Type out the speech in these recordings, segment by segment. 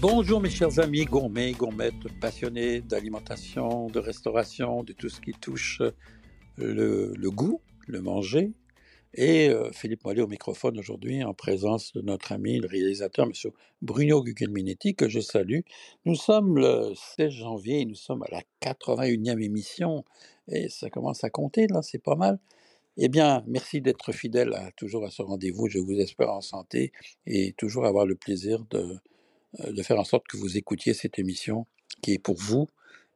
Bonjour mes chers amis gourmets, gourmettes, passionnés d'alimentation, de restauration, de tout ce qui touche le, le goût, le manger. Et euh, Philippe Mollet au microphone aujourd'hui en présence de notre ami, le réalisateur, M. Bruno Guglielminetti, que je salue. Nous sommes le 16 janvier, nous sommes à la 81e émission et ça commence à compter, là, c'est pas mal. Eh bien, merci d'être fidèle toujours à ce rendez-vous. Je vous espère en santé et toujours avoir le plaisir de, euh, de faire en sorte que vous écoutiez cette émission qui est pour vous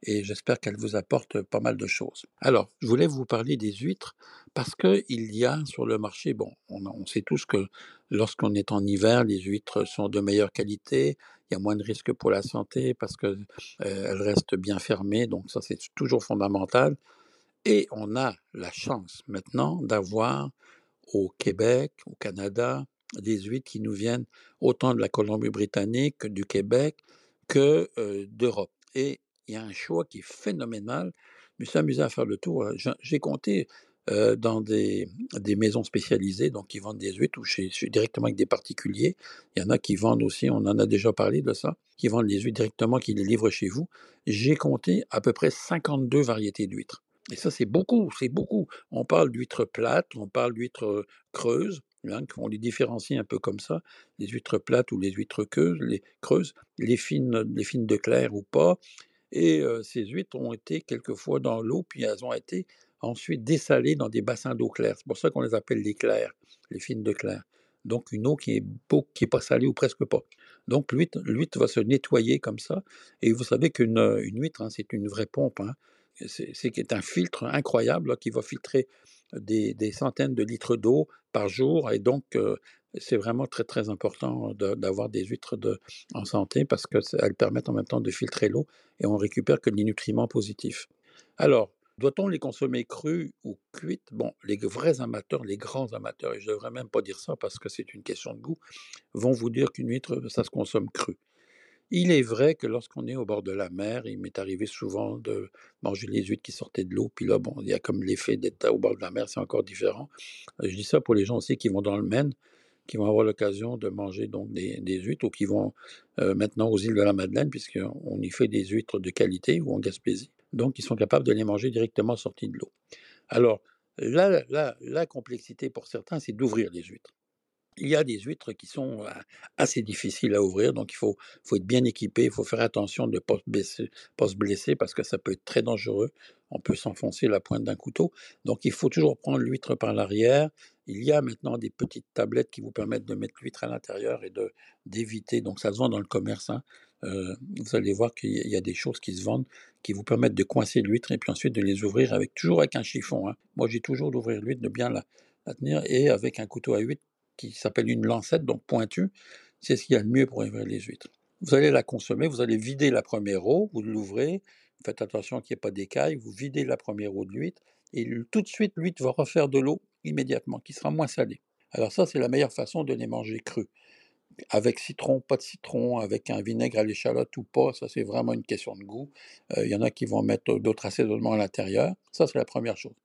et j'espère qu'elle vous apporte pas mal de choses. Alors, je voulais vous parler des huîtres parce que il y a sur le marché, bon, on, sait tous que lorsqu'on est en hiver, les huîtres sont de meilleure qualité, il y a moins de risques pour la santé parce que euh, restent bien fermées, donc ça c'est toujours fondamental. Et on a la chance maintenant d'avoir au Québec, au Canada, des huîtres qui nous viennent autant de la Colombie-Britannique que du Québec que euh, d'Europe. Et il y a un choix qui est phénoménal. Je me suis amusé à faire le tour. J'ai compté euh, dans des, maisons spécialisées, donc qui vendent des huîtres, ou chez, directement avec des particuliers. Il y en a qui vendent aussi, on en a déjà parlé de ça, qui vendent les huîtres directement, qui les livrent chez vous. J'ai compté à peu près 52 variétés d'huîtres. Et ça, c'est beaucoup, c'est beaucoup. On parle d'huîtres plates, on parle d'huîtres creuses, hein, on les différencie un peu comme ça, les huîtres plates ou les huîtres creuses, les, creuses, les fines, les fines de clair ou pas. Et euh, ces huîtres ont été quelquefois dans l'eau, puis elles ont été ensuite dessalées dans des bassins d'eau claire. C'est pour ça qu'on les appelle les clairs, les fines de clair. Donc une eau qui est beau, qui est pas salée ou presque pas. Donc l'huître, va se nettoyer comme ça. Et vous savez qu'une une huître, hein, c'est une vraie pompe. Hein c'est un filtre incroyable qui va filtrer des, centaines de litres d'eau par jour. Et donc, c'est vraiment très, très important d'avoir des huîtres en santé parce qu'elles permettent en même temps de filtrer l'eau et on récupère que les nutriments positifs. Alors, doit-on les consommer crues ou cuites? Bon, les vrais amateurs, les grands amateurs, et je ne devrais même pas dire ça parce que c'est une question de goût, vont vous dire qu'une huître, ça se consomme crue. Il est vrai que lorsqu'on est au bord de la mer, il m'est arrivé souvent de manger les huîtres qui sortaient de l'eau, puis là, bon, il y a comme l'effet d'être au bord de la mer, c'est encore différent. Euh, je dis ça pour les gens aussi qui vont dans le Maine, qui vont avoir l'occasion de manger donc des, huîtres ou qui vont euh, maintenant aux îles de la Madeleine, puisqu'on y fait des huîtres de qualité ou en Gaspésie. Donc, ils sont capables de les manger directement sortis de l'eau. Alors, là, la complexité pour certains, c'est d'ouvrir les huîtres il y a des huîtres qui sont assez difficiles à ouvrir, donc il faut, faut être bien équipé, il faut faire attention de ne pas, se blesser parce que ça peut être très dangereux. On peut s'enfoncer la pointe d'un couteau. Donc il faut toujours prendre l'huître par l'arrière. Il y a maintenant des petites tablettes qui vous permettent de mettre l'huître à l'intérieur et d'éviter. Donc ça se vend dans le commerce. Hein. vous allez voir qu'il y a des choses qui se vendent qui vous permettent de coincer l'huître et puis ensuite de les ouvrir avec toujours avec un chiffon. Hein. Moi j'ai toujours d'ouvrir l'huître, de bien la tenir et avec un couteau à huître qui s'appelle une lancette, donc pointue, c'est ce qu'il y a de mieux pour ouvrir les huîtres. Vous allez la consommer, vous allez vider la première eau, vous l'ouvrez, faites attention qu'il n'y ait pas d'écailles, vous videz la première eau de l'huître, et tout de suite, l'huître va refaire de l'eau immédiatement, qui sera moins salée. Alors ça, c'est la meilleure façon de les manger crus. Avec citron, pas de citron, avec un vinaigre à l'échalote ou pas, ça c'est vraiment une question de goût. Euh, il y en a qui vont mettre d'autres assaisonnements à l'intérieur. Ça, c'est la première chose.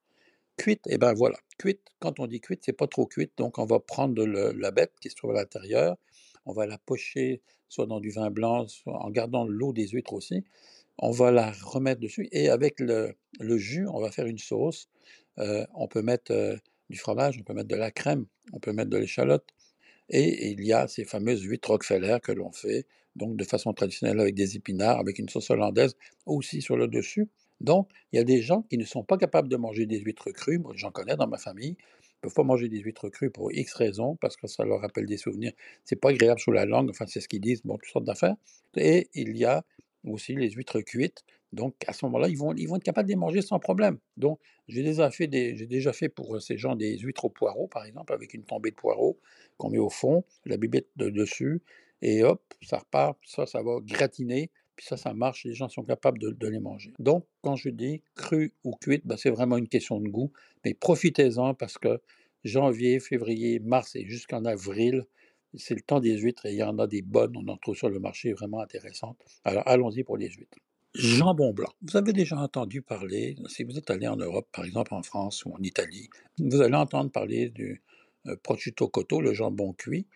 Cuite, et eh ben voilà, cuite, quand on dit cuite, c'est pas trop cuite, donc on va prendre la bête qui se trouve à l'intérieur, on va la pocher soit dans du vin blanc, soit en gardant l'eau des huîtres aussi, on va la remettre dessus, et avec le, jus, on va faire une sauce. Euh, on peut mettre euh, du fromage, on peut mettre de la crème, on peut mettre de l'échalote, et il y a ces fameuses huîtres Rockefeller que l'on fait, donc de façon traditionnelle avec des épinards, avec une sauce hollandaise aussi sur le dessus. Donc, il y a des gens qui ne sont pas capables de manger des huîtres crues. Moi, j'en connais dans ma famille. Ils ne peuvent pas manger des huîtres crues pour X raisons, parce que ça leur rappelle des souvenirs. C'est pas agréable sur la langue, enfin, c'est ce qu'ils disent, bon, toutes sortes d'affaires. Et il y a aussi les huîtres cuites. Donc, à ce moment-là, ils vont, être capables de les manger sans problème. Donc, j'ai déjà fait, pour ces gens des huîtres au poireau, par exemple, avec une tombée de poireau qu'on met au fond, la bibette de dessus, et hop, ça repart, ça, ça va gratiner ça, ça marche, les gens sont capables de, les manger. Donc, quand je dis cru ou cuite, ben, c'est vraiment une question de goût, mais profitez-en parce que janvier, février, mars et jusqu'en avril, c'est le temps des huîtres et il y en a des bonnes, on en trouve sur le marché vraiment intéressantes. Alors, allons-y pour les huîtres. Jambon blanc. Vous avez déjà entendu parler, si vous êtes allé en Europe, par exemple en France ou en Italie, vous allez entendre parler du euh, prosciutto cotto, le jambon cuit,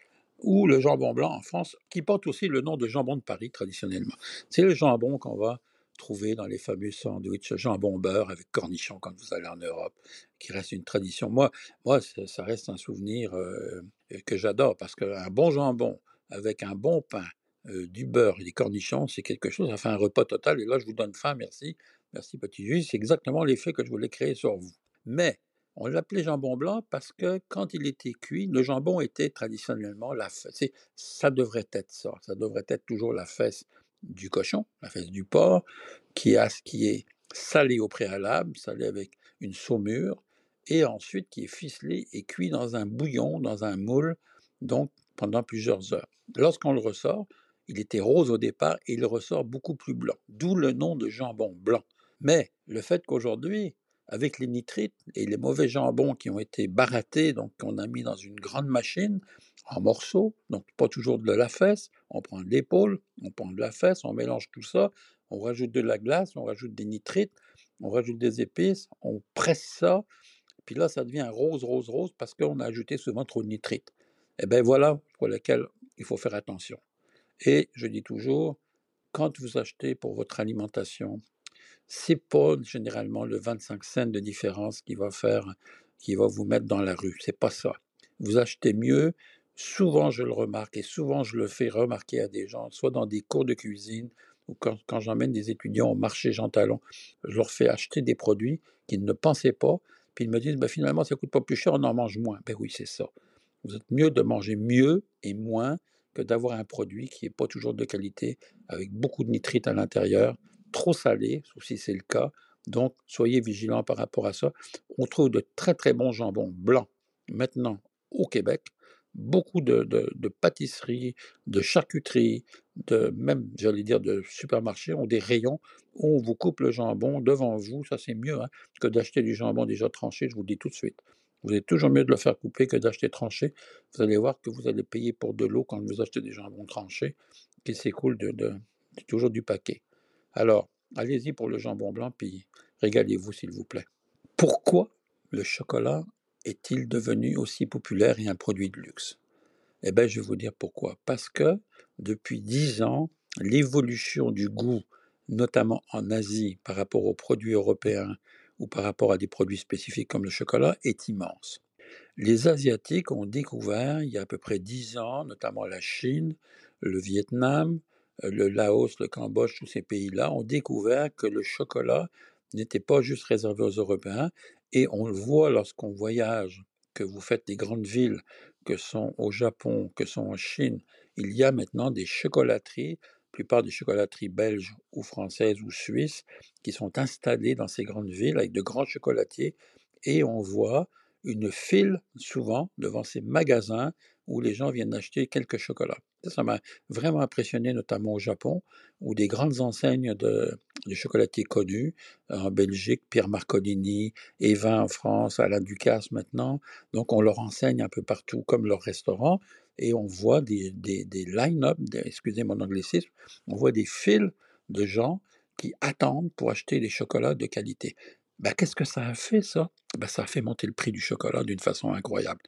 ou le jambon blanc en France, qui porte aussi le nom de jambon de Paris traditionnellement. C'est le jambon qu'on va trouver dans les fameux sandwichs jambon beurre avec cornichons quand vous allez en Europe, qui reste une tradition. Moi, moi ça reste un souvenir euh, que j'adore parce qu'un bon jambon avec un bon pain, euh, du beurre et des cornichons, c'est quelque chose, fait un repas total. Et là, je vous donne faim, merci. Merci, petit juge. C'est exactement l'effet que je voulais créer sur vous. Mais on l'appelait jambon blanc parce que quand il était cuit, le jambon était traditionnellement la fesse. Ça devrait être ça. Ça devrait être toujours la fesse du cochon, la fesse du porc, qui, a, qui est salé au préalable, salé avec une saumure, et ensuite qui est ficelé et cuit dans un bouillon, dans un moule, donc pendant plusieurs heures. Lorsqu'on le ressort, il était rose au départ et il ressort beaucoup plus blanc, d'où le nom de jambon blanc. Mais le fait qu'aujourd'hui, avec les nitrites et les mauvais jambons qui ont été barattés, donc qu'on a mis dans une grande machine en morceaux, donc pas toujours de la fesse, on prend de l'épaule, on prend de la fesse, on mélange tout ça, on rajoute de la glace, on rajoute des nitrites, on rajoute des épices, on presse ça, puis là ça devient rose, rose, rose parce qu'on a ajouté souvent trop de nitrites. Et eh bien voilà pour lequel il faut faire attention. Et je dis toujours, quand vous achetez pour votre alimentation, c'est pas généralement le 25 cents de différence qui va faire, qui va vous mettre dans la rue. C'est pas ça. Vous achetez mieux. Souvent, je le remarque et souvent, je le fais remarquer à des gens, soit dans des cours de cuisine ou quand, j'emmène des étudiants au marché Jean Talon, je leur fais acheter des produits qu'ils ne pensaient pas, puis ils me disent ben, finalement, ça coûte pas plus cher, on en mange moins. Ben oui, c'est ça. Vous êtes mieux de manger mieux et moins que d'avoir un produit qui n'est pas toujours de qualité, avec beaucoup de nitrites à l'intérieur, trop salé, si c'est le cas. Donc, soyez vigilants par rapport à ça. On trouve de très très bons jambons blancs maintenant au Québec. Beaucoup de, pâtisseries, de charcuteries, de même, j'allais dire, de supermarchés ont des rayons où on vous coupe le jambon devant vous. Ça, c'est mieux hein, que d'acheter du jambon déjà tranché, je vous le dis tout de suite. Vous êtes toujours mieux de le faire couper que d'acheter tranché. Vous allez voir que vous allez payer pour de l'eau quand vous achetez des jambons tranchés qui s'écoulent de, toujours du paquet. Alors, allez-y pour le jambon blanc, puis régalez-vous s'il vous plaît. Pourquoi le chocolat est-il devenu aussi populaire et un produit de luxe? Eh bien, je vais vous dire pourquoi. Parce que depuis dix ans, l'évolution du goût, notamment en Asie par rapport aux produits européens ou par rapport à des produits spécifiques comme le chocolat est immense. Les Asiatiques ont découvert il y a à peu près dix ans, notamment la Chine, le Vietnam, le Laos, le Cambodge, tous ces pays-là, ont découvert que le chocolat n'était pas juste réservé aux Européens. Et on le voit lorsqu'on voyage, que vous faites des grandes villes, que sont au Japon, que sont en Chine, il y a maintenant des chocolateries plupart des chocolateries belges ou françaises ou suisses qui sont installées dans ces grandes villes avec de grands chocolatiers et on voit une file souvent devant ces magasins où les gens viennent acheter quelques chocolats. Ça m'a vraiment impressionné, notamment au Japon, où des grandes enseignes de, chocolatiers connus, en Belgique, Pierre Marcolini, Evin en France, Alain Ducasse maintenant, donc on leur enseigne un peu partout comme leur restaurant, et on voit des line-up, excusez mon anglicisme, on voit des files de gens qui attendent pour acheter des chocolats de qualité. Ben, Qu'est-ce que ça a fait, ça? Ben, Ça a fait monter le prix du chocolat d'une façon incroyable.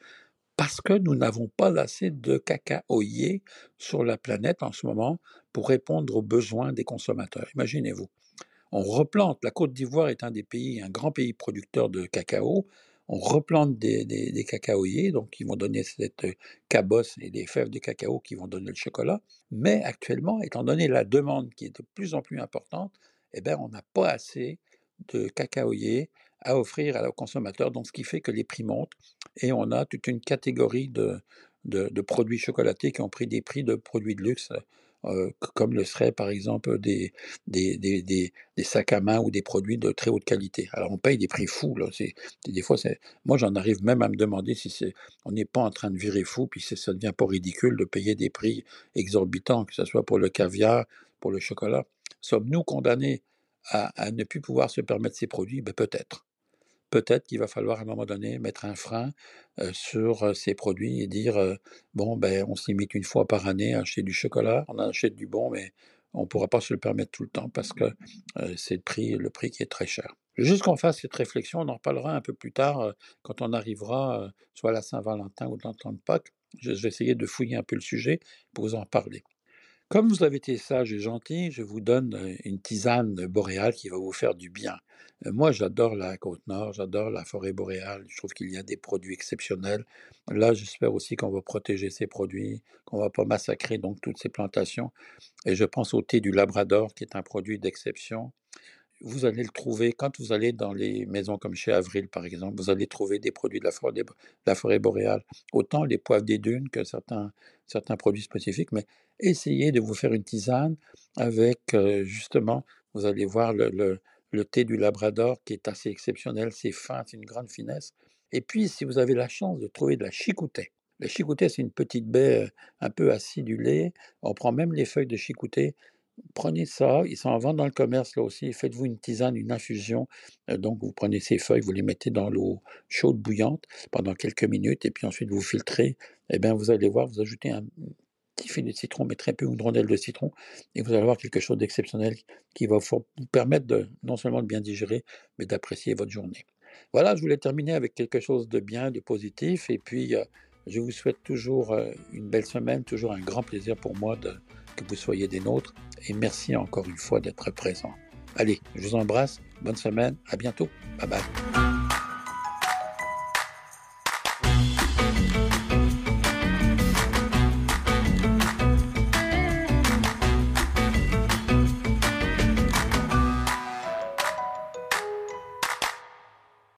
Parce que nous n'avons pas assez de cacaoyers sur la planète en ce moment pour répondre aux besoins des consommateurs. Imaginez-vous. On replante, la Côte d'Ivoire est un des pays, un grand pays producteur de cacao, on replante des, des, cacaoyers, donc qui vont donner cette cabosse et des fèves de cacao qui vont donner le chocolat. Mais actuellement, étant donné la demande qui est de plus en plus importante, eh bien, on n'a pas assez de cacaoyers à offrir aux consommateurs, donc ce qui fait que les prix montent et on a toute une catégorie de, de, produits chocolatés qui ont pris des prix de produits de luxe euh, comme le seraient par exemple des, des, sacs à main ou des produits de très haute qualité. Alors on paye des prix fous. Là. Des fois, moi j'en arrive même à me demander si c'est, on n'est pas en train de virer fou, puis ça devient pas ridicule de payer des prix exorbitants, que ce soit pour le caviar, pour le chocolat. Sommes-nous condamnés à, à ne plus pouvoir se permettre ces produits? Ben, Peut-être peut-être qu'il va falloir à un moment donné mettre un frein sur ces produits et dire bon, ben, on se limite une fois par année à acheter du chocolat, on achète du bon, mais on ne pourra pas se le permettre tout le temps parce que c'est le prix, le prix qui est très cher. Juste qu'on fasse cette réflexion, on en reparlera un peu plus tard quand on arrivera soit à la Saint-Valentin ou dans le de Pâques. Je vais essayer de fouiller un peu le sujet pour vous en parler. Comme vous avez été sage et gentil, je vous donne une tisane boréale qui va vous faire du bien. Moi, j'adore la côte nord, j'adore la forêt boréale. Je trouve qu'il y a des produits exceptionnels. Là, j'espère aussi qu'on va protéger ces produits, qu'on va pas massacrer donc toutes ces plantations. Et je pense au thé du Labrador, qui est un produit d'exception vous allez le trouver quand vous allez dans les maisons comme chez Avril, par exemple, vous allez trouver des produits de la forêt, boréale, autant les poivres des dunes que certains, certains produits spécifiques, mais essayez de vous faire une tisane avec, euh, justement, vous allez voir le, le, thé du Labrador qui est assez exceptionnel, c'est fin, c'est une grande finesse. Et puis, si vous avez la chance de trouver de la chicoutet, la chicoutet, c'est une petite baie euh, un peu acidulée, on prend même les feuilles de chicoutet, prenez ça, ils sont en vente dans le commerce là aussi, faites-vous une tisane, une infusion. Euh, donc vous prenez ces feuilles, vous les mettez dans l'eau chaude bouillante pendant quelques minutes et puis ensuite vous filtrez. Eh bien vous allez voir, vous ajoutez un petit filet de citron, mais très peu une rondelle de citron et vous allez avoir quelque chose d'exceptionnel qui va vous permettre de non seulement de bien digérer, mais d'apprécier votre journée. Voilà, je voulais terminer avec quelque chose de bien, de positif et puis euh, je vous souhaite toujours euh, une belle semaine, toujours un grand plaisir pour moi que vous soyez des nôtres et merci encore une fois d'être présent. Allez, je vous embrasse, bonne semaine, à bientôt, bye bye.